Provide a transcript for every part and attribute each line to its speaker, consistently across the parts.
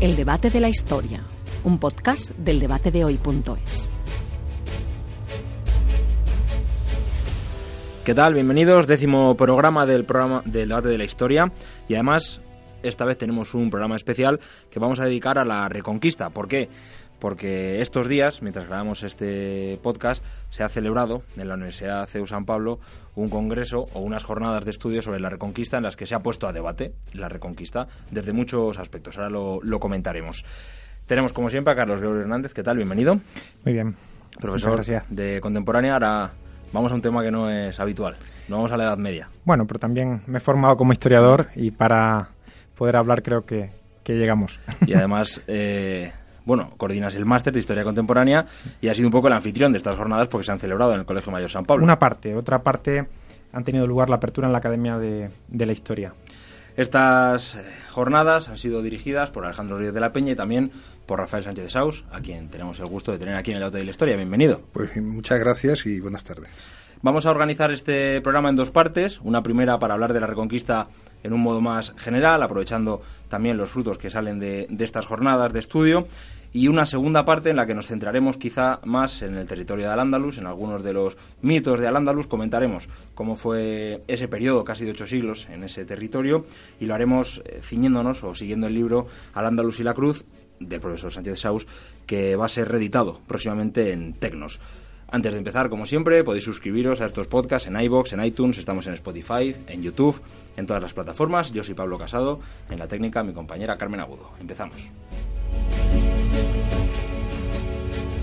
Speaker 1: El debate de la historia, un podcast del debate de hoy.es.
Speaker 2: ¿Qué tal? Bienvenidos, décimo programa del programa del debate de la historia y además esta vez tenemos un programa especial que vamos a dedicar a la Reconquista. ¿Por qué? Porque estos días, mientras grabamos este podcast, se ha celebrado en la Universidad CEU San Pablo un congreso o unas jornadas de estudio sobre la Reconquista en las que se ha puesto a debate la Reconquista desde muchos aspectos. Ahora lo, lo comentaremos. Tenemos, como siempre, a Carlos Gregorio Hernández. ¿Qué tal? Bienvenido.
Speaker 3: Muy bien.
Speaker 2: Profesor de Contemporánea. Ahora vamos a un tema que no es habitual. No vamos a la Edad Media.
Speaker 3: Bueno, pero también me he formado como historiador y para poder hablar creo que, que llegamos.
Speaker 2: Y además, eh, bueno, coordinas el máster de Historia Contemporánea y has sido un poco el anfitrión de estas jornadas porque se han celebrado en el Colegio Mayor San Pablo.
Speaker 3: Una parte, otra parte han tenido lugar la apertura en la Academia de, de la Historia.
Speaker 2: Estas eh, jornadas han sido dirigidas por Alejandro Ríos de la Peña y también por Rafael Sánchez de Saus, a quien tenemos el gusto de tener aquí en el Debate de la Historia. Bienvenido.
Speaker 4: Pues muchas gracias y buenas tardes.
Speaker 2: Vamos a organizar este programa en dos partes. Una primera para hablar de la Reconquista en un modo más general, aprovechando también los frutos que salen de, de estas jornadas de estudio. Y una segunda parte en la que nos centraremos quizá más en el territorio de Al-Ándalus, en algunos de los mitos de Al-Ándalus. Comentaremos cómo fue ese periodo, casi de ocho siglos, en ese territorio. Y lo haremos eh, ciñéndonos o siguiendo el libro Al-Ándalus y la Cruz del profesor Sánchez Saus, que va a ser reeditado próximamente en Tecnos. Antes de empezar, como siempre, podéis suscribiros a estos podcasts en iBox, en iTunes, estamos en Spotify, en YouTube, en todas las plataformas. Yo soy Pablo Casado, en la técnica mi compañera Carmen Agudo. Empezamos.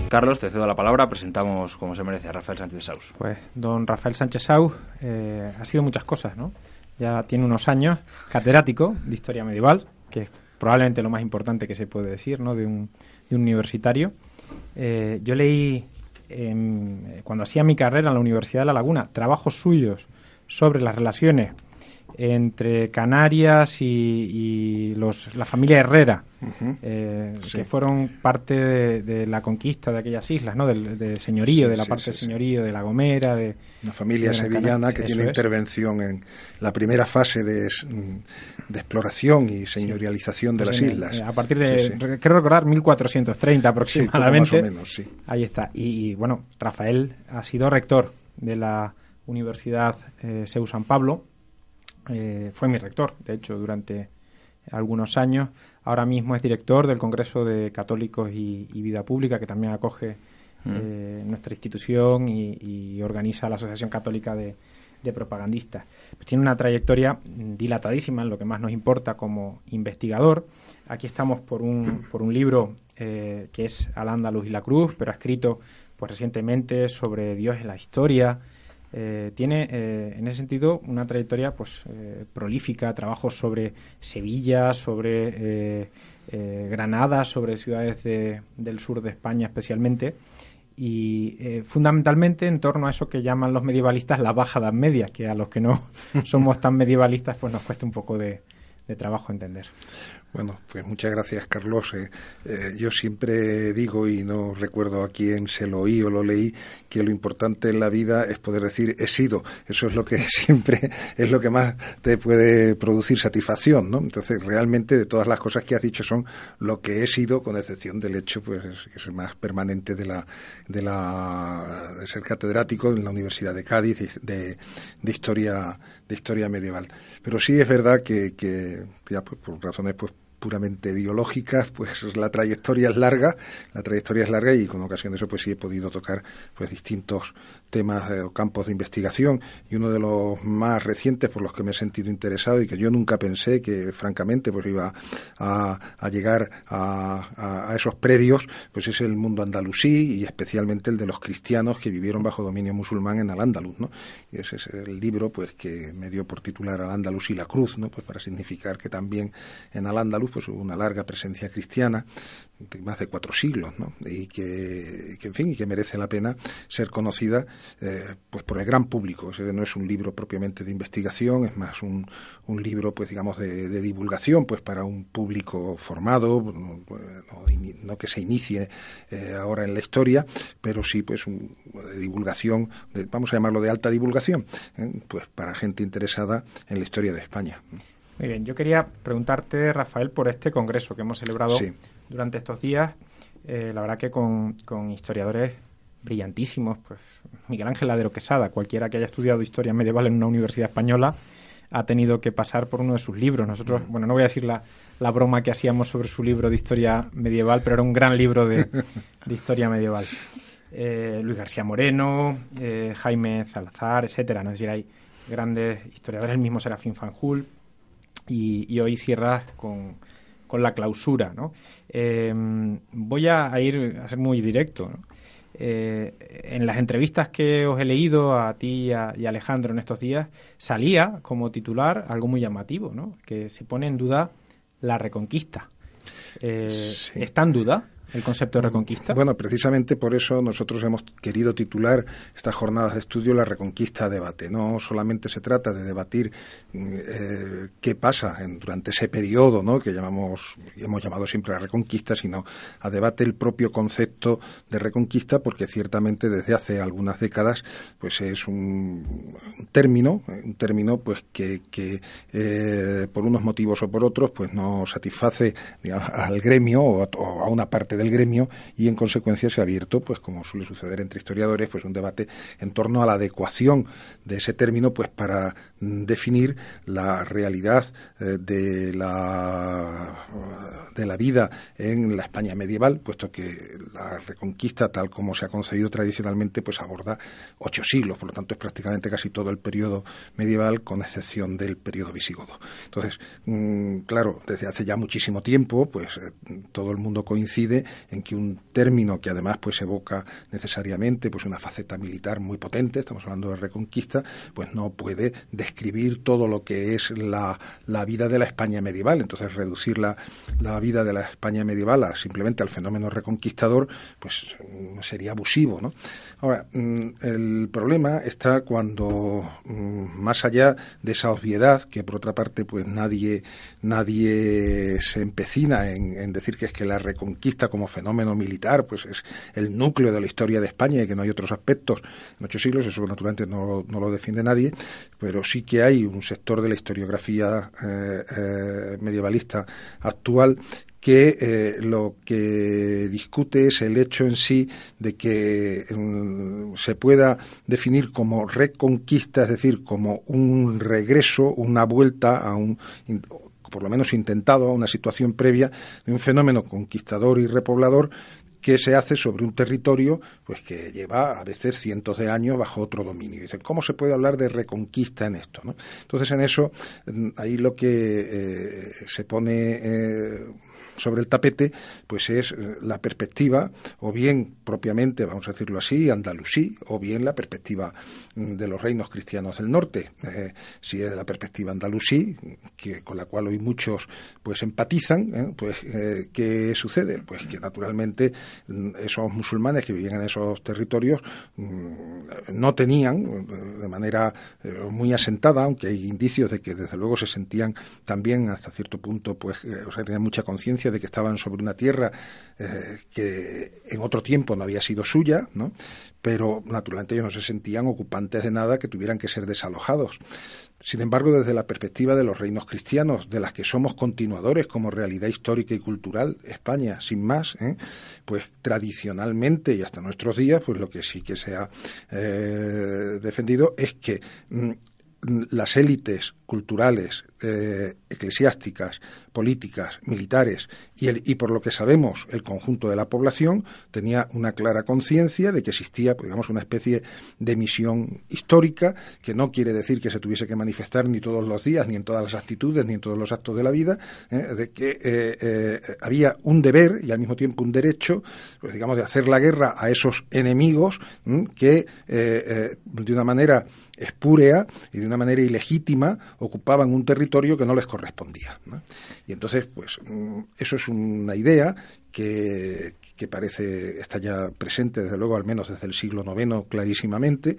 Speaker 2: Carlos, te cedo la palabra. Presentamos, como se merece, a Rafael Sánchez Saus.
Speaker 3: Pues don Rafael Sánchez Saus eh, ha sido muchas cosas, ¿no? Ya tiene unos años catedrático de historia medieval, que es probablemente lo más importante que se puede decir, ¿no? De un, de un universitario. Eh, yo leí cuando hacía mi carrera en la Universidad de La Laguna, trabajos suyos sobre las relaciones entre Canarias y, y los, la familia Herrera, uh -huh. eh, sí. que fueron parte de, de, la conquista de aquellas islas, ¿no? Del, del señorío, sí, de la sí, parte del señorío, de La Gomera, de...
Speaker 4: Una familia de sevillana que tiene es. intervención en la primera fase de, de exploración y señorialización de las islas.
Speaker 3: Eh, a partir de, quiero recordar, 1430 aproximadamente.
Speaker 4: más o menos, sí.
Speaker 3: Ahí está. Y, y, bueno, Rafael ha sido rector de la Universidad eh, CEU San Pablo, eh, fue mi rector, de hecho, durante algunos años. Ahora mismo es director del Congreso de Católicos y, y Vida Pública, que también acoge mm. eh, nuestra institución y, y, organiza la Asociación Católica de, de Propagandistas. Pues tiene una trayectoria dilatadísima en lo que más nos importa como investigador. Aquí estamos por un, por un libro eh, que es Al Andaluz y la Cruz, pero ha escrito pues, recientemente sobre Dios en la historia, eh, tiene eh, en ese sentido una trayectoria pues eh, prolífica, trabajos sobre Sevilla, sobre eh, eh, Granada, sobre ciudades de, del sur de España especialmente y fundamentalmente en torno a eso que llaman los medievalistas la baja edad media, que a los que no somos tan medievalistas pues nos cuesta un poco de trabajo entender.
Speaker 4: Bueno, pues muchas gracias, Carlos. Eh, eh, yo siempre digo, y no recuerdo a quién se lo oí o lo leí, que lo importante en la vida es poder decir he sido. Eso es lo que siempre es lo que más te puede producir satisfacción, ¿no? Entonces, realmente de todas las cosas que has dicho son lo que he sido, con excepción del hecho, pues que es el más permanente de la de la de ser catedrático en la Universidad de Cádiz de, de historia de historia medieval. Pero sí es verdad que, que ya pues, por razones pues puramente biológicas, pues la trayectoria es larga, la trayectoria es larga y con ocasión de eso pues sí he podido tocar pues distintos temas o campos de investigación y uno de los más recientes por los que me he sentido interesado y que yo nunca pensé que francamente pues iba a, a llegar a, a, esos predios pues es el mundo andalusí y especialmente el de los cristianos que vivieron bajo dominio musulmán en Al-Ándalus ¿no? y ese es el libro pues que me dio por titular Al-Ándalus y la cruz ¿no? pues para significar que también en Al-Ándalus pues hubo una larga presencia cristiana de más de cuatro siglos, ¿no? Y que, que, en fin, y que merece la pena ser conocida, eh, pues por el gran público. O sea, no es un libro propiamente de investigación, es más un, un libro, pues digamos, de, de, divulgación, pues para un público formado, no, no que se inicie eh, ahora en la historia, pero sí, pues, un, de divulgación, de, vamos a llamarlo de alta divulgación, ¿eh? pues para gente interesada en la historia de España.
Speaker 3: Muy bien, yo quería preguntarte, Rafael, por este congreso que hemos celebrado durante estos días. Eh, la verdad que con, con, historiadores brillantísimos, pues Miguel Ángel Ladero Quesada, cualquiera que haya estudiado historia medieval en una universidad española, ha tenido que pasar por uno de sus libros. Nosotros, mm. bueno, no voy a decir la, la broma que hacíamos sobre su libro de historia medieval, pero era un gran libro de, de historia medieval. Eh, Luis García Moreno, eh, Jaime Salazar, etcétera. ¿no? Es decir, hay grandes historiadores, el mismo Serafín Fanjul, y, hoy cierras con, con, la clausura. ¿no? Eh, voy a, ir a ser muy directo. en las entrevistas que os he leído a ti y a, Alejandro en estos días, salía como titular algo muy llamativo, ¿no? que se pone en duda la reconquista. ¿Está en duda? El concepto de reconquista?
Speaker 4: Bueno, precisamente por eso nosotros hemos querido titular estas jornadas de estudio La Reconquista a Debate. No solamente se trata de debatir eh, qué pasa en, durante ese periodo ¿no? que llamamos, hemos llamado siempre la Reconquista, sino a debate el propio concepto de Reconquista, porque ciertamente desde hace algunas décadas pues es un, término, un término pues que, eh, por unos motivos o por otros pues no satisface al gremio o a una parte del gremio y en consecuencia se ha abierto, pues como suele suceder entre historiadores, pues un debate en torno a la adecuación de ese término, pues para definir la realidad eh, de la de la vida en la España medieval, puesto que la Reconquista, tal como se ha concebido tradicionalmente, pues aborda ocho siglos, por lo tanto es prácticamente casi todo el periodo medieval, con excepción del periodo visigodo. Entonces, mm, claro, desde hace ya muchísimo tiempo, pues eh, todo el mundo coincide en que un término que además pues evoca necesariamente pues una faceta militar muy potente, estamos hablando de reconquista, pues no puede describir todo lo que es la, la vida de la España medieval. Entonces reducir la, la vida de la España medieval a, simplemente al fenómeno reconquistador, pues sería abusivo, ¿no? Ahora, mm, el problema está cuando, mm, más allá de esa obviedad, que por otra parte, pues nadie, nadie se empecina en, en decir que es que la reconquista como fenómeno militar, pues es el núcleo de la historia de España y que no hay otros aspectos en ocho siglos, eso naturalmente no, no lo defiende nadie, pero sí que hay un sector de la historiografía eh, eh, medievalista actual que eh, lo que discute es el hecho en sí de que mm, se pueda definir como reconquista, es decir, como un regreso, una vuelta a un por lo menos intentado a una situación previa de un fenómeno conquistador y repoblador que se hace sobre un territorio pues que lleva a veces cientos de años bajo otro dominio. Dicen, ¿cómo se puede hablar de reconquista en esto? ¿no? Entonces, en eso, mm, ahí lo que eh, se pone eh, sobre el tapete, pues es eh, la perspectiva, o bien propiamente, vamos a decirlo así, andalusí, o bien la perspectiva mm, de los reinos cristianos del norte. Eh, si es la perspectiva andalusí, que, con la cual hoy muchos pues empatizan, ¿eh? pues ¿qué sucede? Pues que naturalmente mm, esos musulmanes que vivían en esos territorios mm, no tenían de manera muy asentada, aunque hay indicios de que desde luego se sentían también hasta cierto punto, pues, o sea, tenían mucha conciencia de que estaban sobre una tierra eh, que en otro tiempo no había sido suya, ¿no? pero naturalmente ellos no se sentían ocupantes de nada que tuvieran que ser desalojados. Sin embargo, desde la perspectiva de los reinos cristianos, de las que somos continuadores como realidad histórica y cultural, España, sin más, ¿eh? pues tradicionalmente y hasta nuestros días, pues lo que sí que se ha eh, defendido es que mm, las élites culturales, eh, eclesiásticas, políticas, militares y, el, por lo que sabemos el conjunto de la población tenía una clara conciencia de que existía, pues, digamos, una especie de misión histórica que no quiere decir que se tuviese que manifestar ni todos los días, ni en todas las actitudes, ni en todos los actos de la vida, ¿eh? de que eh, había un deber y al mismo tiempo un derecho, pues, digamos, de hacer la guerra a esos enemigos que de una manera espúrea y de una manera ilegítima ocupaban un territorio que no les correspondía. Y entonces, pues, mm, eso es una idea que, que parece está ya presente, desde luego, al menos desde el siglo IX, clarísimamente,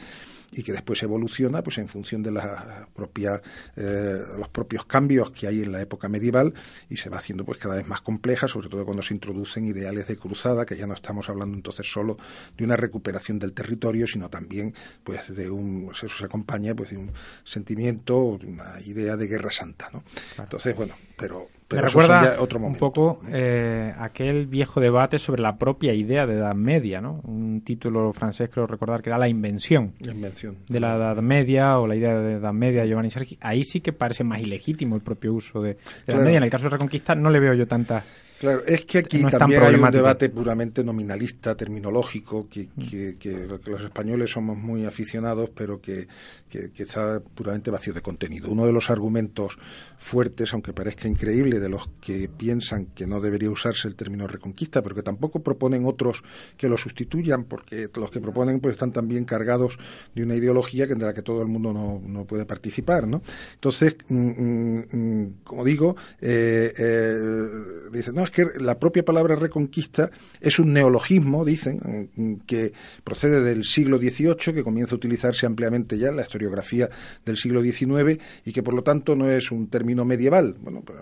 Speaker 4: y que después evoluciona pues en función de la propia, eh, los propios cambios que hay en la época medieval y se va haciendo pues cada vez más compleja, sobre todo cuando se introducen ideales de cruzada, que ya no estamos hablando entonces solo de una recuperación del territorio, sino también pues de un, pues, eso se acompaña pues de un sentimiento, una idea de guerra santa, ¿no? Entonces, bueno, pero
Speaker 3: me recuerda un poco eh, aquel viejo debate sobre la propia idea de Edad Media, ¿no? Un título francés creo recordar que era La invención, de la Edad Media o la idea de Edad Media de Giovanni Sergi. Ahí sí que parece más ilegítimo el propio uso de, la Edad Media. En el caso de Reconquista no le veo yo tanta
Speaker 4: Claro, es que aquí también hay un debate puramente nominalista, terminológico, que, que, los españoles somos muy aficionados, pero que, que, está puramente vacío de contenido. Uno de los argumentos fuertes, aunque parezca increíble, de los que piensan que no debería usarse el término reconquista, pero que tampoco proponen otros que lo sustituyan, porque los que proponen pues están también cargados de una ideología de la que todo el mundo no, no puede participar, ¿no? Entonces, mm, mm, mm, como digo, eh, eh, dicen, no, es que la propia palabra reconquista es un neologismo, dicen, que procede del siglo XVIII, que comienza a utilizarse ampliamente ya en la historiografía del siglo XIX y que por lo tanto no es un término medieval. Bueno, pues,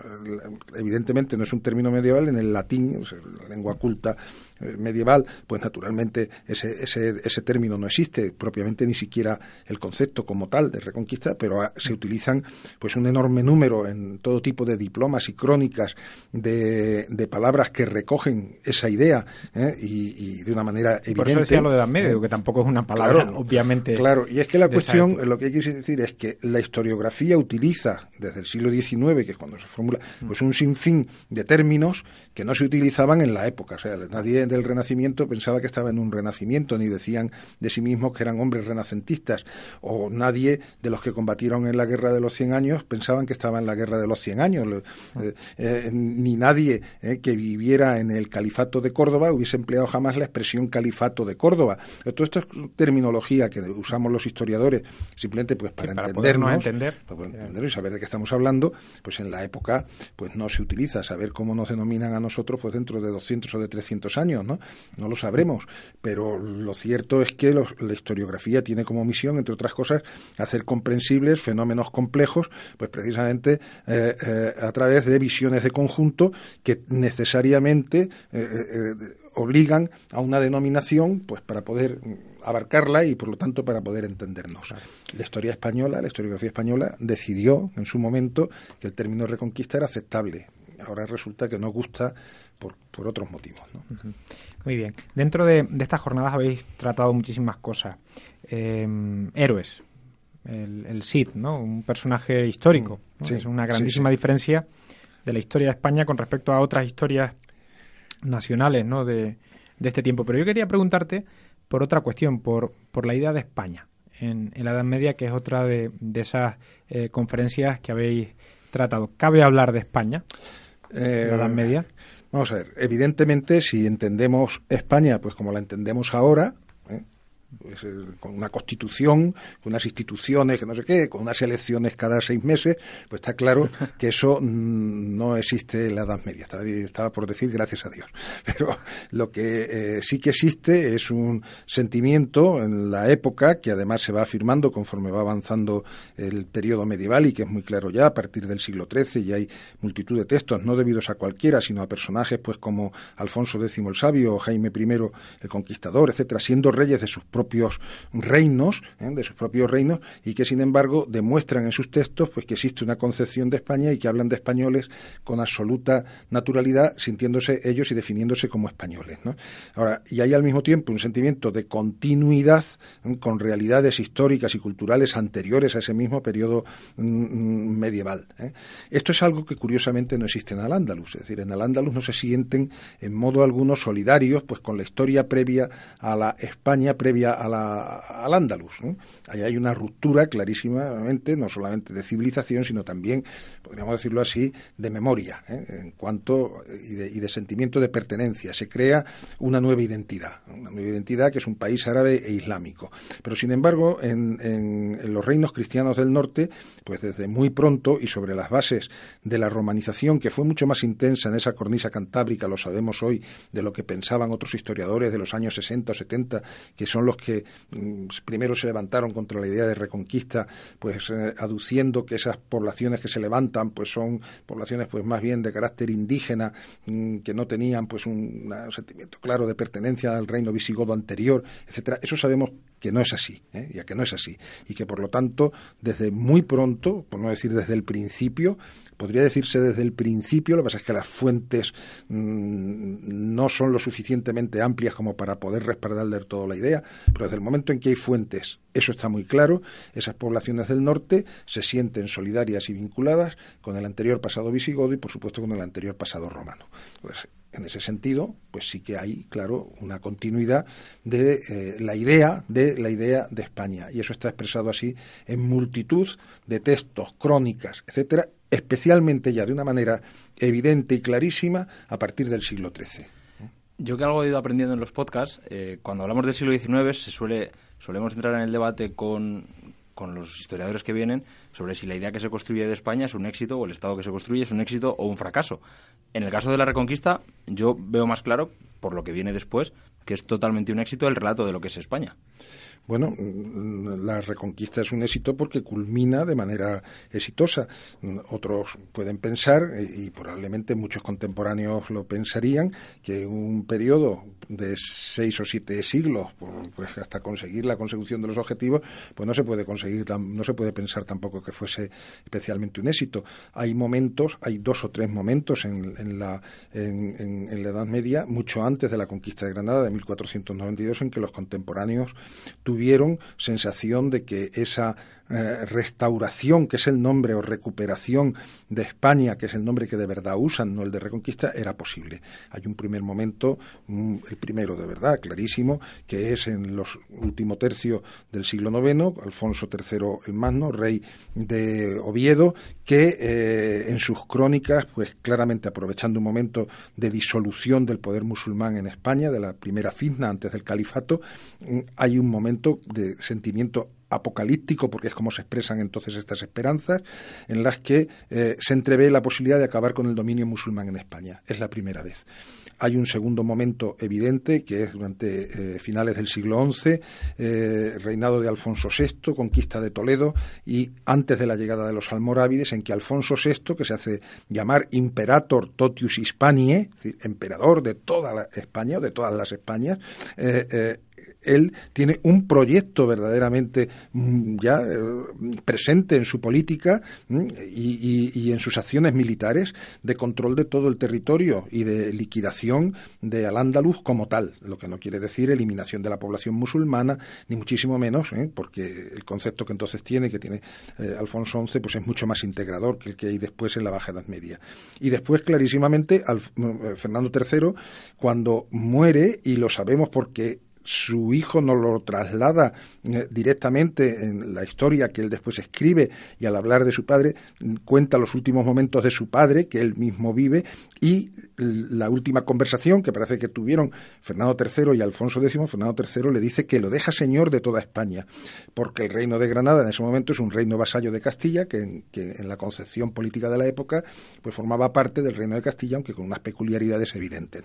Speaker 4: evidentemente no es un término medieval en el latín, la lengua culta medieval, pues naturalmente ese, ese, ese término no existe, propiamente ni siquiera el concepto como tal de reconquista, pero ah, se utilizan pues un enorme número en todo tipo de diplomas y crónicas de de palabras que recogen esa idea ¿eh? y, de una manera evidente. Por eso
Speaker 3: decía lo de Edad Media, que tampoco es una palabra, obviamente.
Speaker 4: Claro, y es que la cuestión, lo que hay que decir es que la historiografía utiliza desde el siglo XIX, que es cuando se formula, pues un sinfín de términos que no se utilizaban en la época. O sea, nadie del Renacimiento pensaba que estaba en un renacimiento, ni decían de sí mismos que eran hombres renacentistas, o nadie de los que combatieron en la guerra de los 100 años pensaban que estaba en la guerra de los 100 años, eh, eh, ni nadie que viviera en el califato de Córdoba hubiese empleado jamás la expresión califato de Córdoba. Todo esto es terminología que usamos los historiadores simplemente pues para, entendernos,
Speaker 3: entender.
Speaker 4: para entender y saber de qué estamos hablando, pues en la época pues no se utiliza, saber cómo nos denominan a nosotros pues dentro de 200 o de 300 años, ¿no? No lo sabremos, pero lo cierto es que la historiografía tiene como misión, entre otras cosas, hacer comprensibles fenómenos complejos, pues precisamente eh, eh, a través de visiones de conjunto que necesariamente eh, eh, obligan a una denominación pues para poder abarcarla y por lo tanto para poder entendernos. La historia española, la historiografía española decidió en su momento que el término reconquista era aceptable. Ahora resulta que no gusta por, por otros motivos.
Speaker 3: Muy bien. Dentro de, estas jornadas habéis tratado muchísimas cosas. Eh, héroes, el, Cid, ¿no? Un personaje histórico. es una grandísima diferencia de la historia de España con respecto a otras historias nacionales ¿no? de, este tiempo. Pero yo quería preguntarte por otra cuestión, por, por la idea de España en, la Edad Media, que es otra de, esas eh, conferencias que habéis tratado. ¿Cabe hablar de España en la Edad eh, Media?
Speaker 4: Vamos a ver, evidentemente si entendemos España pues como la entendemos ahora, pues, eh, con una constitución, con unas instituciones, que no sé qué, con unas elecciones cada seis meses, pues está claro que eso mm, no existe en la Edad Media. Estaba, por decir gracias a Dios. Pero lo que eh, sí que existe es un sentimiento en la época que además se va afirmando conforme va avanzando el periodo medieval y que es muy claro ya a partir del siglo XIII y hay multitud de textos, no debidos a cualquiera, sino a personajes pues como Alfonso X el Sabio o Jaime I el Conquistador, etcétera, siendo reyes de sus propios reinos, ¿eh? de sus propios reinos, y que sin embargo demuestran en sus textos pues que existe una concepción de España y que hablan de españoles con absoluta naturalidad, sintiéndose ellos y definiéndose como españoles. Ahora, y hay al mismo tiempo un sentimiento de continuidad ¿eh? con realidades históricas y culturales anteriores a ese mismo periodo mm, mm, medieval. ¿eh? Esto es algo que curiosamente no existe en Al-Ándalus, es decir, en Al-Ándalus no se sienten en modo alguno solidarios pues con la historia previa a la España previa a la, al Andalus. Ahí hay una ruptura clarísimamente, no solamente de civilización, sino también, podríamos decirlo así, de memoria, ¿eh? en cuanto y de, sentimiento de pertenencia. Se crea una nueva identidad, una nueva identidad que es un país árabe e islámico. Pero sin embargo, en, en los reinos cristianos del norte, pues desde muy pronto y sobre las bases de la romanización, que fue mucho más intensa en esa cornisa cantábrica, lo sabemos hoy, de lo que pensaban otros historiadores de los años 60 o 70, que son los que mm, primero se levantaron contra la idea de reconquista, pues eh, aduciendo que esas poblaciones que se levantan pues son poblaciones pues más bien de carácter indígena, mm, que no tenían pues un, sentimiento claro de pertenencia al reino visigodo anterior, etcétera. Eso sabemos que no es así, ¿eh? ya que no es así, y que por lo tanto desde muy pronto, por no decir desde el principio, podría decirse desde el principio, lo que pasa es que las fuentes mm, no son lo suficientemente amplias como para poder respaldar del todo la idea, pero desde el momento en que hay fuentes, eso está muy claro, esas poblaciones del norte se sienten solidarias y vinculadas con el anterior pasado visigodo y por supuesto con el anterior pasado romano. en ese sentido, pues sí que hay, claro, una continuidad de eh, la idea de la idea de España y eso está expresado así en multitud de textos, crónicas, etcétera, especialmente ya de una manera evidente y clarísima a partir del siglo XIII.
Speaker 2: Yo que algo he ido aprendiendo en los podcasts, eh, cuando hablamos del siglo XIX se suele, solemos entrar en el debate con, con los historiadores que vienen sobre si la idea que se construye de España es un éxito o el Estado que se construye es un éxito o un fracaso. En el caso de la Reconquista, yo veo más claro, por lo que viene después, que es totalmente un éxito el relato de lo que es España.
Speaker 4: Bueno, la reconquista es un éxito porque culmina de manera exitosa. Otros pueden pensar, y probablemente muchos contemporáneos lo pensarían, que un periodo de seis o siete siglos, pues hasta conseguir la consecución de los objetivos, pues no se puede conseguir, no se puede pensar tampoco que fuese especialmente un éxito. Hay momentos, hay dos o tres momentos en, la, en, en la Edad Media, mucho antes de la conquista de Granada de 1492, en que los contemporáneos tuvieron tuvieron sensación de que esa eh, restauración, que es el nombre, o recuperación de España, que es el nombre que de verdad usan, no el de reconquista, era posible. Hay un primer momento, el primero de verdad, clarísimo, que es en los último tercio del siglo IX, Alfonso III el Magno, rey de Oviedo, que eh, en sus crónicas, pues claramente aprovechando un momento de disolución del poder musulmán en España, de la primera fitna antes del califato, mm, hay un momento de sentimiento apocalíptico, porque es como se expresan entonces estas esperanzas, en las que eh, se entrevé la posibilidad de acabar con el dominio musulmán en España. Es la primera vez. Hay un segundo momento evidente, que es durante eh, finales del siglo XI, eh, reinado de Alfonso VI, conquista de Toledo, y antes de la llegada de los almorávides, en que Alfonso VI, que se hace llamar Imperator Totius Hispaniae, es decir, emperador de toda la España, de todas las Españas, él tiene un proyecto verdaderamente mm, ya eh, presente en su política mm, y, en sus acciones militares de control de todo el territorio y de liquidación de Al-Ándalus como tal, lo que no quiere decir eliminación de la población musulmana, ni muchísimo menos, ¿eh? porque el concepto que entonces tiene, que tiene eh, Alfonso XI, pues es mucho más integrador que el que hay después en la Baja Edad Media. Y después, clarísimamente, Fernando III, cuando muere, y lo sabemos porque su hijo nos lo traslada eh, directamente en la historia que él después escribe y al hablar de su padre cuenta los últimos momentos de su padre que él mismo vive y la última conversación que parece que tuvieron Fernando III y Alfonso X, Fernando III le dice que lo deja señor de toda España, porque el reino de Granada en ese momento es un reino vasallo de Castilla que, en la concepción política de la época pues formaba parte del reino de Castilla, aunque con unas peculiaridades evidentes.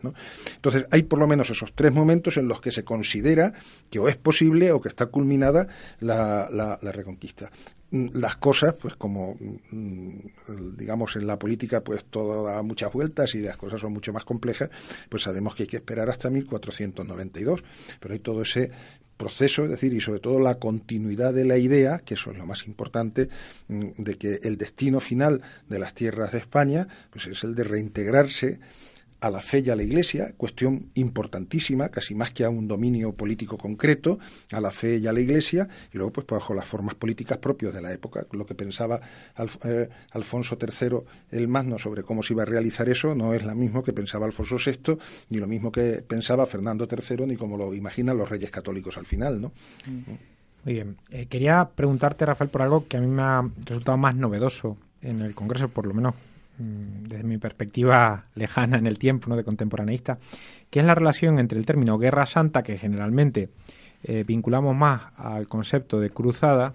Speaker 4: Entonces hay por lo menos esos tres momentos en los que se considera que o es posible o que está culminada la, reconquista. Las cosas, pues como mm, digamos en la política, pues todo da muchas vueltas y las cosas son mucho más complejas, pues sabemos que hay que esperar hasta 1492, pero hay todo ese proceso, es decir, y sobre todo la continuidad de la idea, que eso es lo más importante, mm, de que el destino final de las tierras de España, pues es el de reintegrarse a la fe y a la Iglesia, cuestión importantísima, casi más que a un dominio político concreto, a la fe y a la Iglesia, y luego pues bajo las formas políticas propias de la época. Lo que pensaba eh, Alfonso III el Magno sobre cómo se iba a realizar eso no es lo mismo que pensaba Alfonso VI, ni lo mismo que pensaba Fernando III, ni como lo imaginan los reyes católicos al final, ¿no?
Speaker 3: Muy bien. Eh, quería preguntarte, Rafael, por algo que a mí me ha resultado más novedoso en el Congreso, por lo menos Mm, desde mi perspectiva lejana en el tiempo, ¿no? de contemporaneista, que es la relación entre el término Guerra Santa, que generalmente eh, vinculamos más al concepto de cruzada,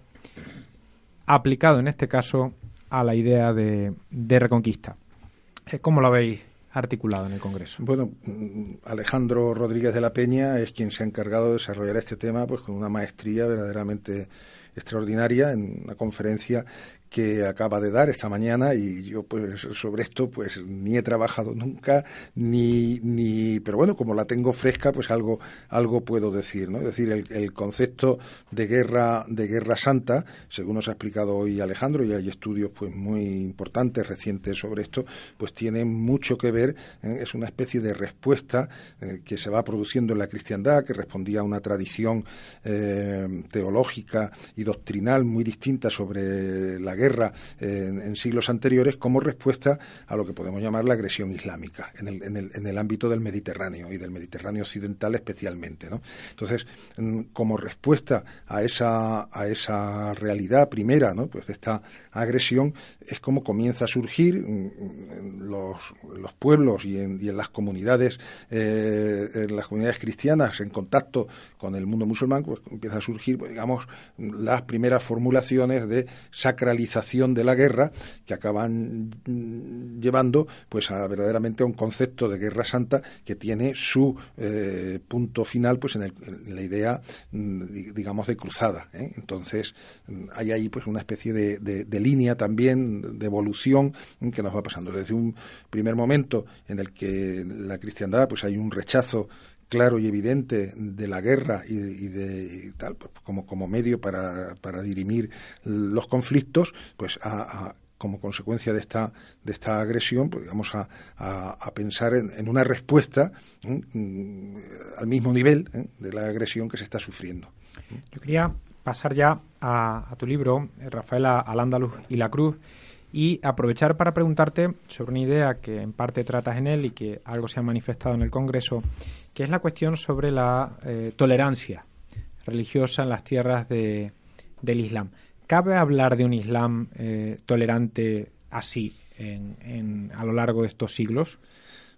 Speaker 3: aplicado en este caso a la idea de, reconquista. Eh, ¿Cómo lo habéis articulado en el Congreso?
Speaker 4: Bueno, mm, Alejandro Rodríguez de la Peña es quien se ha encargado de desarrollar este tema pues con una maestría verdaderamente extraordinaria en una conferencia que acaba de dar esta mañana y yo pues sobre esto pues ni he trabajado nunca ni ni pero bueno como la tengo fresca pues algo algo puedo decir no es decir el, concepto de guerra de guerra santa según nos ha explicado hoy Alejandro y hay estudios pues muy importantes recientes sobre esto pues tiene mucho que ver ¿eh? es una especie de respuesta eh, que se va produciendo en la cristiandad que respondía a una tradición eh, teológica y doctrinal muy distinta sobre la guerra en, siglos anteriores como respuesta a lo que podemos llamar la agresión islámica en el, ámbito del Mediterráneo y del Mediterráneo occidental especialmente. Entonces, mm, como respuesta a esa, a esa realidad primera pues de esta agresión, es como comienza a surgir mm, en los, los pueblos y en, y en las comunidades, eh, en las comunidades cristianas en contacto con el mundo musulmán, pues empieza a surgir, pues, digamos, las primeras formulaciones de sacralización de la guerra que acaban mm, llevando pues a verdaderamente a un concepto de guerra santa que tiene su eh, punto final pues en, el, en, la idea mm, digamos de cruzada ¿eh? entonces mm, hay ahí pues una especie de, de, línea también de evolución que nos va pasando desde un primer momento en el que la cristiandad pues hay un rechazo claro y evidente de la guerra y, de, tal, pues como, como medio para, para dirimir los conflictos, pues a, a como consecuencia de esta, de esta agresión, pues digamos a, a, pensar en, en, una respuesta ¿eh? al mismo nivel ¿eh? de la agresión que se está sufriendo.
Speaker 3: Yo quería pasar ya a, tu libro, Rafael Al-Ándalus y la Cruz, y aprovechar para preguntarte sobre una idea que en parte tratas en él y que algo se ha manifestado en el Congreso, que es la cuestión sobre la eh, tolerancia religiosa en las tierras de, del Islam. ¿Cabe hablar de un Islam eh, tolerante así en, en, a lo largo de estos siglos?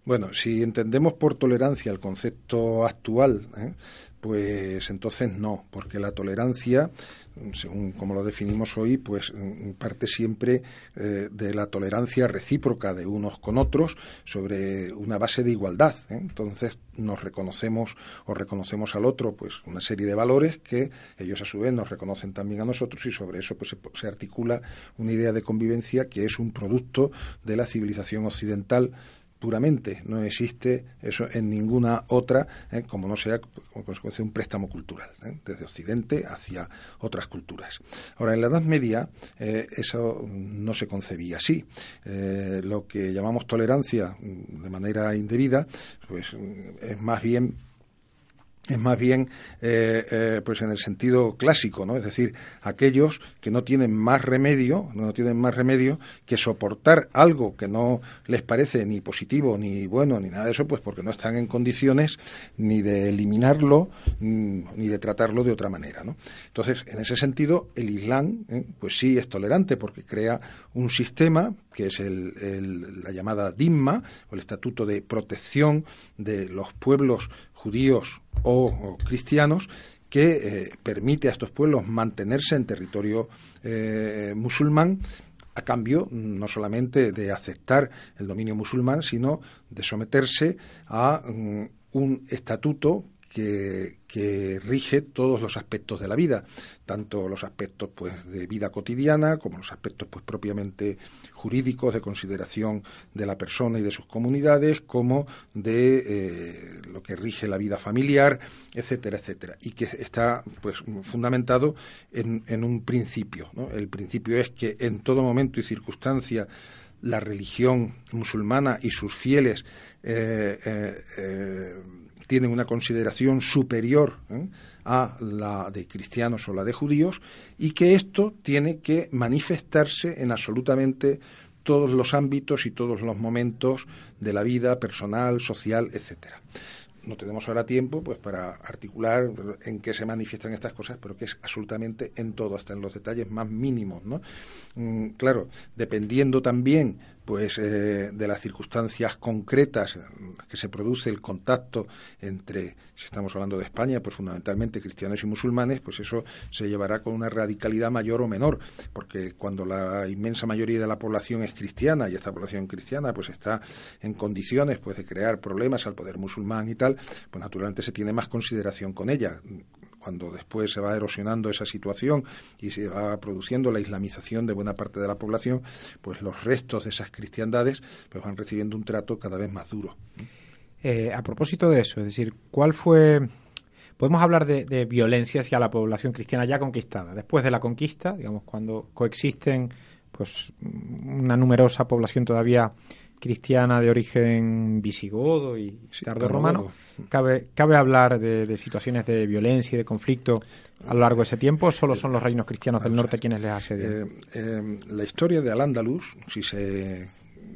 Speaker 4: Bueno, si entendemos por tolerancia el concepto actual, ¿eh? pues entonces no, porque la tolerancia, según como lo definimos hoy, pues parte siempre eh, de la tolerancia recíproca de unos con otros sobre una base de igualdad. ¿eh? Entonces nos reconocemos o reconocemos al otro pues una serie de valores que ellos a su vez nos reconocen también a nosotros y sobre eso pues se, como una idea de convivencia que es un producto de la civilización occidental puramente. No existe eso en ninguna otra, ¿eh? como no sea como consecuencia de un préstamo cultural, ¿eh? desde Occidente hacia otras culturas. Ahora, en la Edad Media eh, eso no se concebía así. Lo que llamamos tolerancia mm, de manera indebida, pues es más bien es más bien eh, eh, pues en el sentido clásico, ¿no? Es decir, aquellos que no tienen más remedio, no tienen más remedio que soportar algo que no les parece ni positivo, ni bueno, ni nada de eso, pues porque no están en condiciones ni de eliminarlo, ni de tratarlo de otra manera, ¿no? Entonces, en ese sentido, el Islam, ¿eh? pues sí es tolerante porque crea un sistema que es el, el, la llamada DIMMA, o el Estatuto de Protección de los Pueblos Judíos o, cristianos que eh, permite a estos pueblos mantenerse en territorio eh, musulmán a cambio no solamente de aceptar el dominio musulmán, sino de someterse a um, un estatuto que, rige todos los aspectos de la vida, tanto los aspectos pues de vida cotidiana como los aspectos pues propiamente jurídicos de consideración de la persona y de sus comunidades, como de eh, lo que rige la vida familiar, etcétera, etcétera, y que está pues fundamentado en, un principio. El principio es que en todo momento y circunstancia la religión musulmana y sus fieles eh, eh, eh tienen una consideración superior a la de cristianos o la de judíos y que esto tiene que manifestarse en absolutamente todos los ámbitos y todos los momentos de la vida personal, social, etcétera. No tenemos ahora tiempo pues para articular en qué se manifiestan estas cosas, pero que es absolutamente en todo, hasta en los detalles más mínimos, ¿no? Mm, claro, dependiendo también pues eh, de las circunstancias concretas que se produce el contacto entre, si estamos hablando de España, pues fundamentalmente cristianos y musulmanes, pues eso se llevará con una radicalidad mayor o menor, porque cuando la inmensa mayoría de la población es cristiana y esta población cristiana pues está en condiciones pues de crear problemas al poder musulmán y tal, pues naturalmente se tiene más consideración con ella cuando después se va erosionando esa situación y se va produciendo la islamización de buena parte de la población, pues los restos de esas cristiandades pues van recibiendo un trato cada vez más duro.
Speaker 3: Eh, a propósito de eso, es decir, ¿cuál fue podemos hablar de, de, violencia hacia la población cristiana ya conquistada. Después de la conquista, digamos, cuando coexisten pues una numerosa población todavía cristiana de origen visigodo y tardo romano, ¿cabe, ¿cabe hablar de, situaciones de violencia y de conflicto a lo largo de ese tiempo. O solo son los reinos cristianos del norte quienes les asedian?
Speaker 4: Eh, eh, la historia de Al-Ándalus, si se,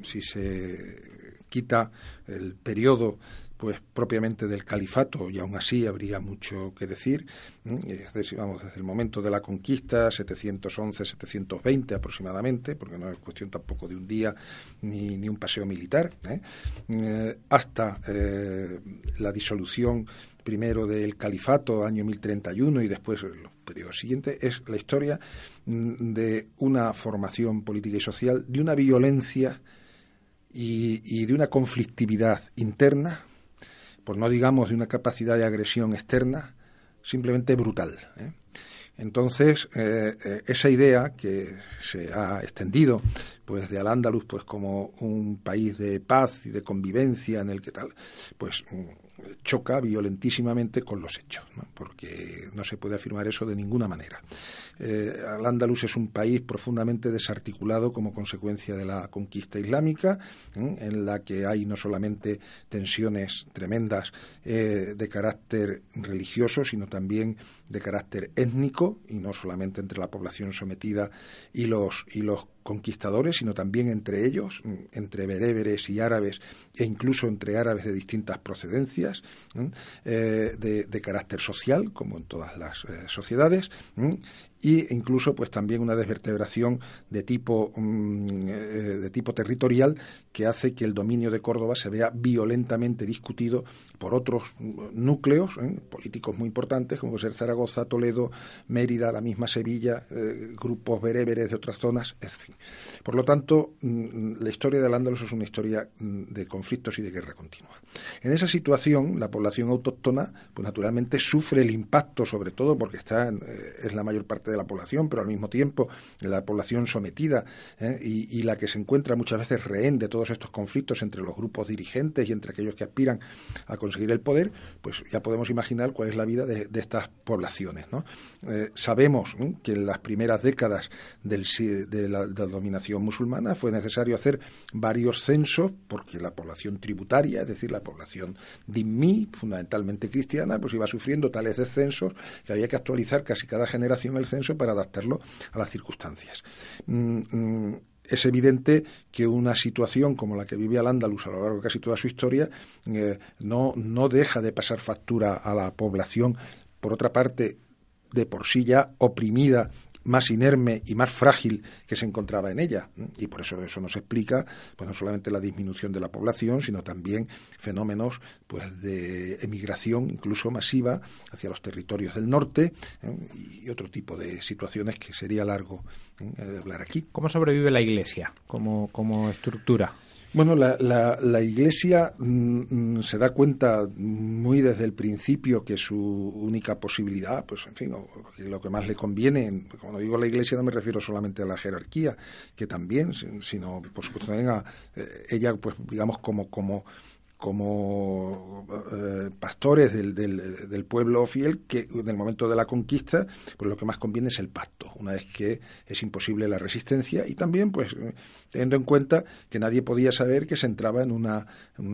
Speaker 4: si se quita el periodo pues propiamente del califato y aún así habría mucho que decir es decir, vamos desde el momento de la conquista 711 720 aproximadamente porque no es cuestión tampoco de un día ni, ni un paseo militar ¿eh? Eh, hasta eh, la disolución primero del califato año 1031 y después los periodos siguientes es la historia de una formación política y social de una violencia y de una conflictividad interna por no digamos de una capacidad de agresión externa, simplemente brutal. ¿eh? Entonces, eh, eh, esa idea que se ha extendido pues de Al-Ándalus pues como un país de paz y de convivencia en el que tal, pues mm, choca violentísimamente con los hechos, porque no se puede afirmar eso de ninguna manera. Eh, Al-Ándalus es un país profundamente desarticulado como consecuencia de la conquista islámica, en la que hay no solamente tensiones tremendas eh, de carácter religioso, sino también de carácter étnico, y no solamente entre la población sometida y los, y los conquistadores, sino también entre ellos, mm, entre bereberes y árabes, e incluso entre árabes de distintas procedencias, eh, de, carácter social, como en todas las eh, sociedades, y incluso pues también una desvertebración de tipo mm, eh, de tipo territorial que hace que el dominio de Córdoba se vea violentamente discutido por otros núcleos ¿eh? políticos muy importantes como ser Zaragoza, Toledo, Mérida, la misma Sevilla, eh, grupos bereberes de otras zonas, en fin. Por lo tanto, mm, la historia de Al-Ándalus es una historia mm, de conflictos y de guerra continua. En esa situación, la población autóctona, pues naturalmente sufre el impacto, sobre todo porque está es la mayor parte de la población, pero al mismo tiempo la población sometida ¿eh? y, la que se encuentra muchas veces rehén de todos estos conflictos entre los grupos dirigentes y entre aquellos que aspiran a conseguir el poder, pues ya podemos imaginar cuál es la vida de, estas poblaciones. Eh, sabemos que en las primeras décadas del, de, la, dominación musulmana fue necesario hacer varios censos porque la población tributaria, es decir, la población dimmi, fundamentalmente cristiana, pues iba sufriendo tales descensos que había que actualizar casi cada generación el censo para adaptarlo a las circunstancias. Mm, mm, es evidente que una situación como la que vive Al-Ándalus a lo largo de casi toda su historia eh, no, no deja de pasar factura a la población, por otra parte, de por sí ya oprimida más inerme y más frágil que se encontraba en ella. Y por eso eso nos explica pues no solamente la disminución de la población, sino también fenómenos pues de emigración incluso masiva hacia los territorios del norte ¿eh? y otro tipo de situaciones que sería largo ¿eh? hablar aquí.
Speaker 3: ¿Cómo sobrevive la Iglesia como, como estructura?
Speaker 4: Bueno, la, la, Iglesia mm, mm, se da cuenta muy desde el principio que su única posibilidad, pues en fin, lo que más le conviene, cuando digo la Iglesia no me refiero solamente a la jerarquía, que también, sino por supuesto también a eh, ella, pues digamos como como como pastores del, del, pueblo fiel que en el momento de la conquista pues lo que más conviene es el pacto una vez que es imposible la resistencia y también pues teniendo en cuenta que nadie podía saber que se entraba en una,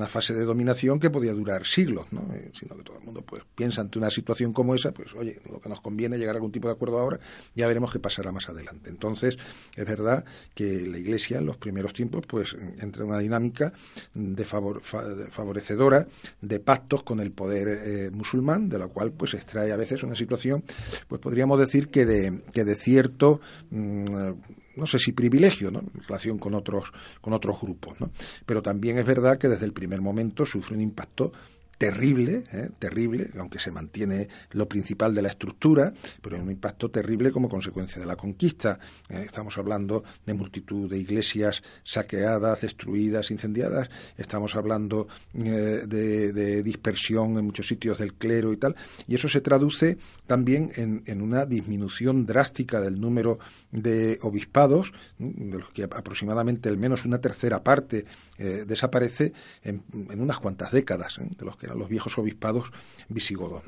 Speaker 4: fase de dominación que podía durar siglos ¿no? Eh, sino que todo el mundo pues piensa ante una situación como esa pues oye lo que nos conviene llegar a algún tipo de acuerdo ahora ya veremos qué pasará más adelante entonces es verdad que la iglesia en los primeros tiempos pues entra en una dinámica de favor, favorecedora de pactos con el poder eh, musulmán, de lo cual pues extrae a veces una situación, pues podríamos decir que de, que de cierto mm, no sé si privilegio, ¿no? en relación con otros, con otros grupos. ¿no? Pero también es verdad que desde el primer momento sufre un impacto terrible, ¿eh? terrible, aunque se mantiene lo principal de la estructura, pero un impacto terrible como consecuencia de la conquista. ¿eh? estamos hablando de multitud de iglesias saqueadas, destruidas, incendiadas, estamos hablando eh, de, dispersión en muchos sitios del clero y tal, y eso se traduce también en, en una disminución drástica del número de obispados, de los que aproximadamente al menos una tercera parte desaparece en, en, unas cuantas décadas, de los que los viejos obispados visigodos.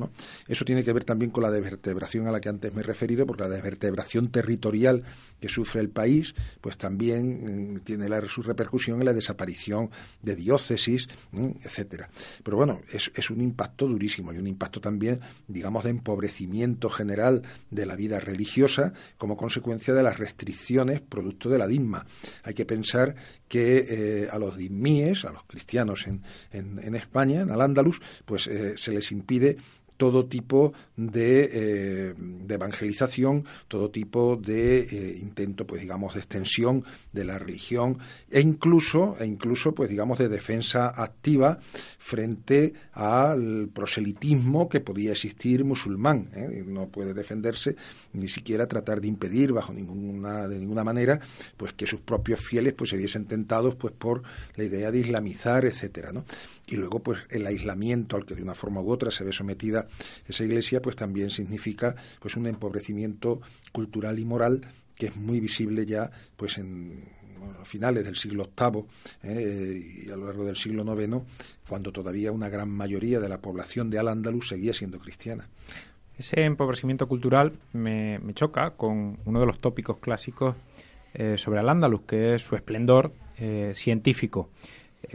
Speaker 4: Eso tiene que ver también con la desvertebración a la que antes me he referido, porque la desvertebración territorial que sufre el país, pues también mm, tiene su repercusión en la desaparición de diócesis, etcétera. Pero bueno, es, es un impacto durísimo y un impacto también, digamos, de empobrecimiento general de la vida religiosa como consecuencia de las restricciones producto de la DIMA. Hay que pensar que eh, a los dimíes, a los cristianos en, en, en España, en Al-Ándalus, pues eh, se les impide todo tipo de, eh, de evangelización, todo tipo de eh, intento, pues digamos, de extensión de la religión e incluso, e incluso, pues digamos, de defensa activa frente al proselitismo que podía existir musulmán. ¿eh? No puede defenderse ni siquiera tratar de impedir bajo ninguna de ninguna manera, pues que sus propios fieles pues se viesen tentados pues por la idea de islamizar, etcétera, ¿no? Y luego, pues el aislamiento al que de una forma u otra se ve sometida esa iglesia pues también significa pues un empobrecimiento cultural y moral que es muy visible ya pues en finales del siglo VIII eh, y a lo largo del siglo IX, cuando todavía una gran mayoría de la población de Al-Ándalus seguía siendo cristiana.
Speaker 3: Ese empobrecimiento cultural me, choca con uno de los tópicos clásicos eh, sobre Al-Ándalus, que es su esplendor eh, científico.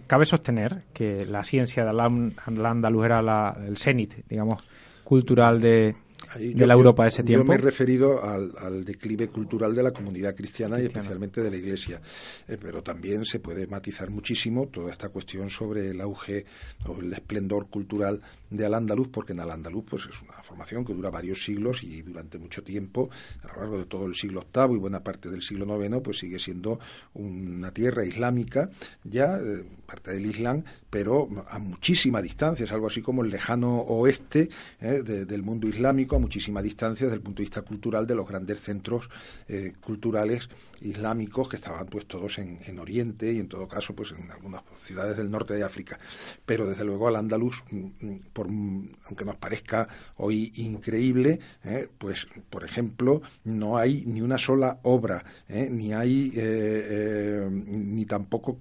Speaker 3: Cabe sostener que la ciencia de Al-Ándalus era el cenit, digamos, cultural de, de la Europa de ese tiempo.
Speaker 4: Yo me he referido al, declive cultural de la comunidad cristiana, y especialmente de la Iglesia, eh, pero también se puede matizar muchísimo toda esta cuestión sobre el auge o el esplendor cultural de Al-Ándalus, porque en Al-Ándalus pues, es una formación que dura varios siglos y durante mucho tiempo, a lo largo de todo el siglo VIII y buena parte del siglo IX, pues sigue siendo una tierra islámica, ya eh, parte del Islam, pero a muchísima distancia, es algo así como el lejano oeste eh, del mundo islámico, a muchísima distancia desde el punto de vista cultural de los grandes centros eh, culturales islámicos que estaban pues todos en, Oriente y en todo caso pues en algunas ciudades del norte de África. Pero desde luego al Andaluz, mm, mm, por, aunque nos parezca hoy increíble, eh, pues por ejemplo no hay ni una sola obra, ni hay ni tampoco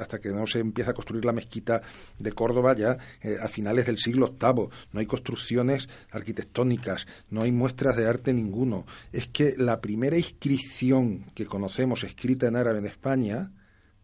Speaker 4: hasta que no se empieza a construir la mezquita de Córdoba ya eh, a finales del siglo VIII. No hay construcciones arquitectónicas, no hay muestras de arte ninguno. Es que la primera inscripción que conocemos escrita en árabe en España,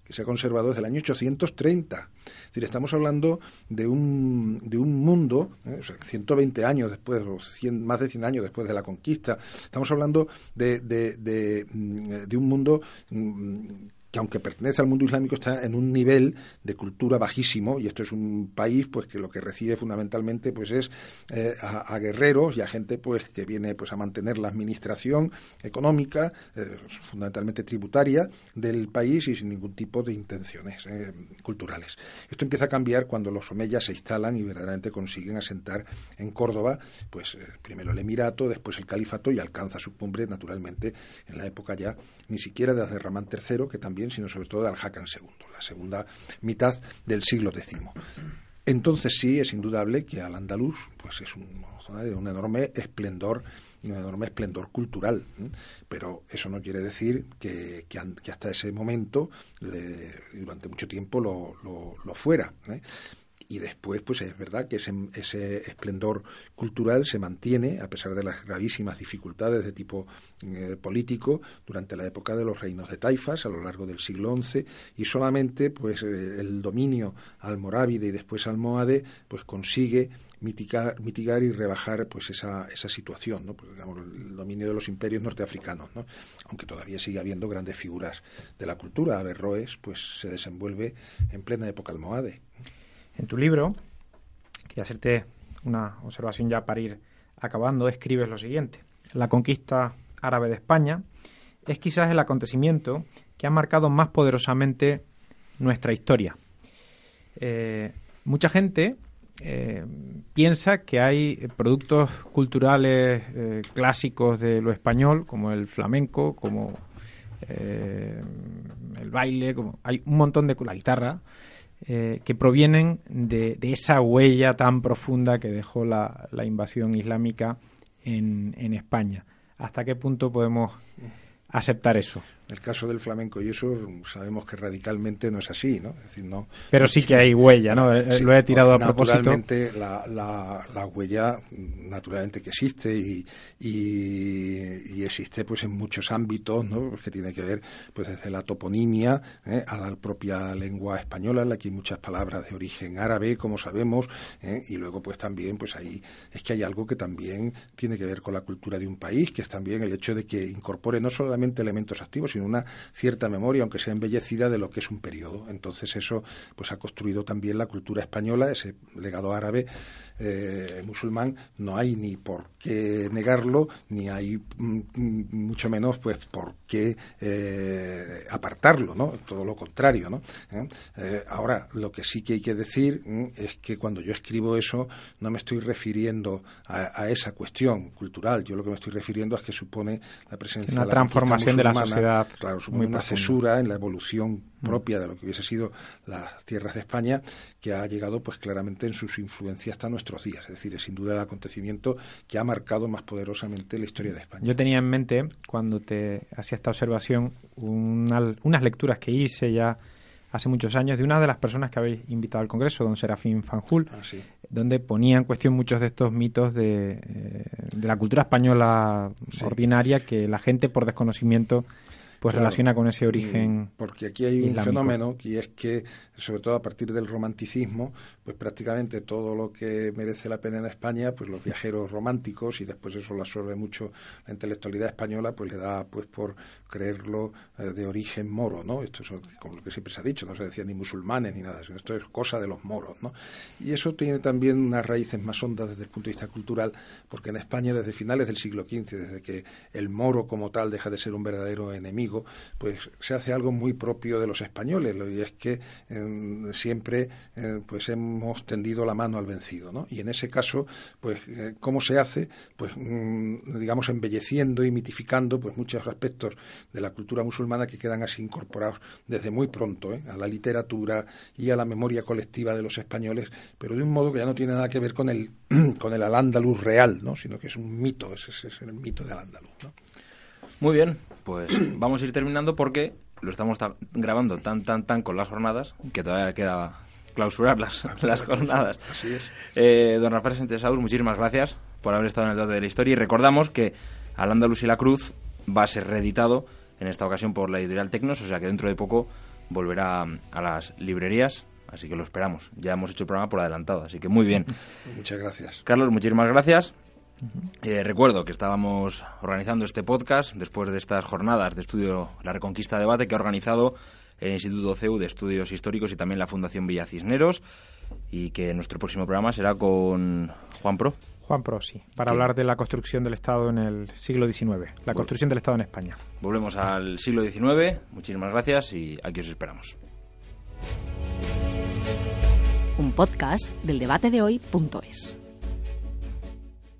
Speaker 4: que se ha conservado desde el año 830. Es decir, estamos hablando de un, de un mundo, eh, 120 años después, o más de 100 años después de la conquista, estamos hablando de, de, mm, un mundo mm, que aunque pertenece al mundo islámico está en un nivel de cultura bajísimo y esto es un país pues que lo que recibe fundamentalmente pues es eh, a, guerreros y a gente pues que viene pues a mantener la administración económica eh, fundamentalmente tributaria del país y sin ningún tipo de intenciones eh, culturales. Esto empieza a cambiar cuando los omeyas se instalan y verdaderamente consiguen asentar en Córdoba pues primero el emirato después el califato y alcanza su cumbre naturalmente en la época ya ni siquiera de Azerramán III que también sino sobre todo de Al-Hakam II, la segunda mitad del siglo X. Entonces sí, es indudable que Al-Andalus pues es un, un enorme esplendor un enorme esplendor cultural. Pero eso no quiere decir que, hasta ese momento, durante mucho tiempo, lo, lo, fuera. ¿eh? Y después pues es verdad que ese, esplendor cultural se mantiene a pesar de las gravísimas dificultades de tipo eh, político durante la época de los reinos de taifas a lo largo del siglo XI y solamente pues eh, el dominio almorávide y después almohade pues consigue mitigar, mitigar y rebajar pues esa, esa situación, ¿no? Pues, digamos, el dominio de los imperios norteafricanos, ¿no? aunque todavía sigue habiendo grandes figuras de la cultura. Averroes pues se desenvuelve en plena época almohade.
Speaker 3: En tu libro, quería hacerte una observación ya para ir acabando, escribes lo siguiente. La conquista árabe de España es quizás el acontecimiento que ha marcado más poderosamente nuestra historia. Eh, mucha gente eh, piensa que hay productos culturales eh, clásicos de lo español, como el flamenco, como el baile, como hay un montón de la guitarra, que provienen de, esa huella tan profunda que dejó la, invasión islámica en, en España. ¿Hasta qué punto podemos aceptar eso?
Speaker 4: El caso del flamenco y eso sabemos que radicalmente no es así, ¿no? Es decir, no
Speaker 3: Pero sí que hay huella, ¿no? Eh, lo he tirado a propósito.
Speaker 4: Naturalmente, la, la, huella, naturalmente que existe y, y, existe pues en muchos ámbitos, ¿no? Que tiene que ver pues desde la toponimia ¿eh? a la propia lengua española, en la que hay muchas palabras de origen árabe, como sabemos, ¿eh? y luego pues también pues ahí es que hay algo que también tiene que ver con la cultura de un país, que es también el hecho de que incorpore no solamente elementos activos, sino una cierta memoria, aunque sea embellecida, de lo que es un periodo. Entonces eso pues ha construido también la cultura española, ese legado árabe eh, musulmán, no hay ni por qué negarlo, ni hay mm, mm, mucho menos pues por qué eh, apartarlo, ¿no? Todo lo contrario, ¿no? ¿Eh? ahora, lo que sí que hay que decir mm, es que cuando yo escribo eso no me estoy refiriendo a, esa cuestión cultural, yo lo que me estoy refiriendo es que supone la presencia
Speaker 3: una transformación de la sociedad
Speaker 4: claro, supone una cesura en la evolución propia de lo que hubiese sido las tierras de España, que ha llegado pues claramente en sus influencias hasta nuestros días. Es decir, es sin duda el acontecimiento que ha marcado más poderosamente la historia de España.
Speaker 3: Yo tenía en mente, cuando te hacía esta observación, unas lecturas que hice ya hace muchos años de una de las personas que habéis invitado al Congreso, don Serafín Fanjul, ah, donde ponía en cuestión muchos de estos mitos de, eh, la cultura española ordinaria que la gente por desconocimiento pues relaciona con ese origen.
Speaker 4: Porque aquí hay un fenómeno y es que, sobre todo a partir del romanticismo, pues prácticamente todo lo que merece la pena en España, pues los viajeros románticos, y después eso lo absorbe mucho la intelectualidad española, pues le da pues por creerlo eh, de origen moro, ¿no? Esto es como lo que siempre se ha dicho, no se decía ni musulmanes ni nada, esto es cosa de los moros, ¿no? Y eso tiene también unas raíces más hondas desde el punto de vista cultural, porque en España desde finales del siglo XV, desde que el moro como tal deja de ser un verdadero enemigo, pues se hace algo muy propio de los españoles, y es que em, siempre eh, pues hemos tendido la mano al vencido, ¿no? Y en ese caso, pues, eh, ¿cómo se hace? Pues, mm, digamos, embelleciendo y mitificando pues muchos aspectos de la cultura musulmana que quedan así incorporados desde muy pronto ¿eh? a la literatura y a la memoria colectiva de los españoles, pero de un modo que ya no tiene nada que ver con el, con el al-ándalus real, ¿no? sino que es un mito, ese, es el mito del ándalus. ¿no?
Speaker 2: Muy bien, pues vamos a ir terminando porque lo estamos grabando tan, tan, tan con las jornadas que todavía queda clausurar las, las jornadas.
Speaker 4: Así es.
Speaker 2: Eh, don Rafael Sentesaur, muchísimas gracias por haber estado en el debate de la historia y recordamos que Al Andalus y la Cruz va a ser reeditado en esta ocasión por la editorial Tecnos, o sea que dentro de poco volverá a las librerías, así que lo esperamos. Ya hemos hecho el programa por adelantado, así que muy bien.
Speaker 4: Muchas gracias.
Speaker 2: Carlos, muchísimas gracias. Eh, recuerdo que estábamos organizando este podcast después de estas jornadas de estudio La Reconquista Debate que ha organizado el Instituto CEU de Estudios Históricos y también la Fundación Villa Cisneros y que nuestro próximo programa será con Juan Pro.
Speaker 3: Juan Prosi, para hablar de la construcción del Estado en el siglo XIX, la construcción del Estado en España.
Speaker 2: Volvemos al siglo XIX, muchísimas gracias y aquí os esperamos.
Speaker 1: Un podcast del debate de hoy.es.